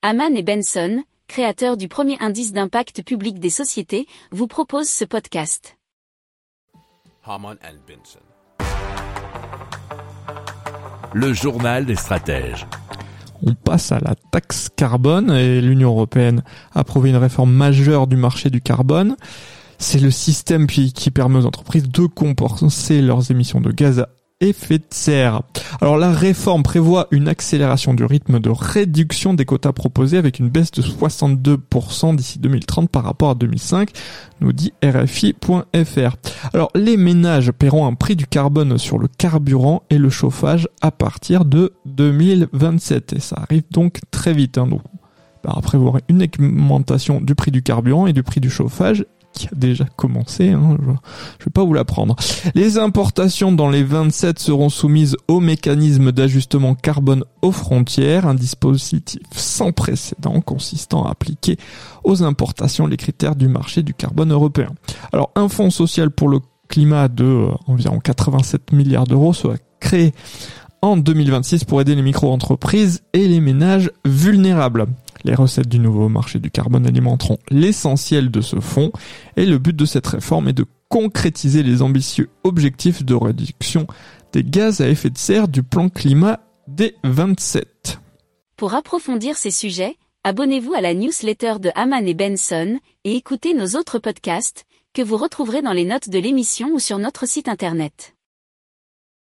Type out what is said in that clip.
Haman et Benson, créateurs du premier indice d'impact public des sociétés, vous proposent ce podcast. Haman and Benson. Le journal des stratèges. On passe à la taxe carbone et l'Union européenne a approuvé une réforme majeure du marché du carbone. C'est le système qui, qui permet aux entreprises de compenser leurs émissions de gaz à effet de serre. Alors la réforme prévoit une accélération du rythme de réduction des quotas proposés avec une baisse de 62% d'ici 2030 par rapport à 2005, nous dit RFI.fr. Alors les ménages paieront un prix du carbone sur le carburant et le chauffage à partir de 2027 et ça arrive donc très vite. Hein, donc, bah, après une augmentation du prix du carburant et du prix du chauffage qui a déjà commencé, hein, je, je vais pas vous l'apprendre. Les importations dans les 27 seront soumises au mécanisme d'ajustement carbone aux frontières, un dispositif sans précédent consistant à appliquer aux importations les critères du marché du carbone européen. Alors un fonds social pour le climat de euh, environ 87 milliards d'euros sera créé en 2026 pour aider les micro-entreprises et les ménages vulnérables. Les recettes du nouveau marché du carbone alimenteront l'essentiel de ce fonds et le but de cette réforme est de concrétiser les ambitieux objectifs de réduction des gaz à effet de serre du plan climat des 27. Pour approfondir ces sujets, abonnez-vous à la newsletter de Haman et Benson et écoutez nos autres podcasts que vous retrouverez dans les notes de l'émission ou sur notre site internet.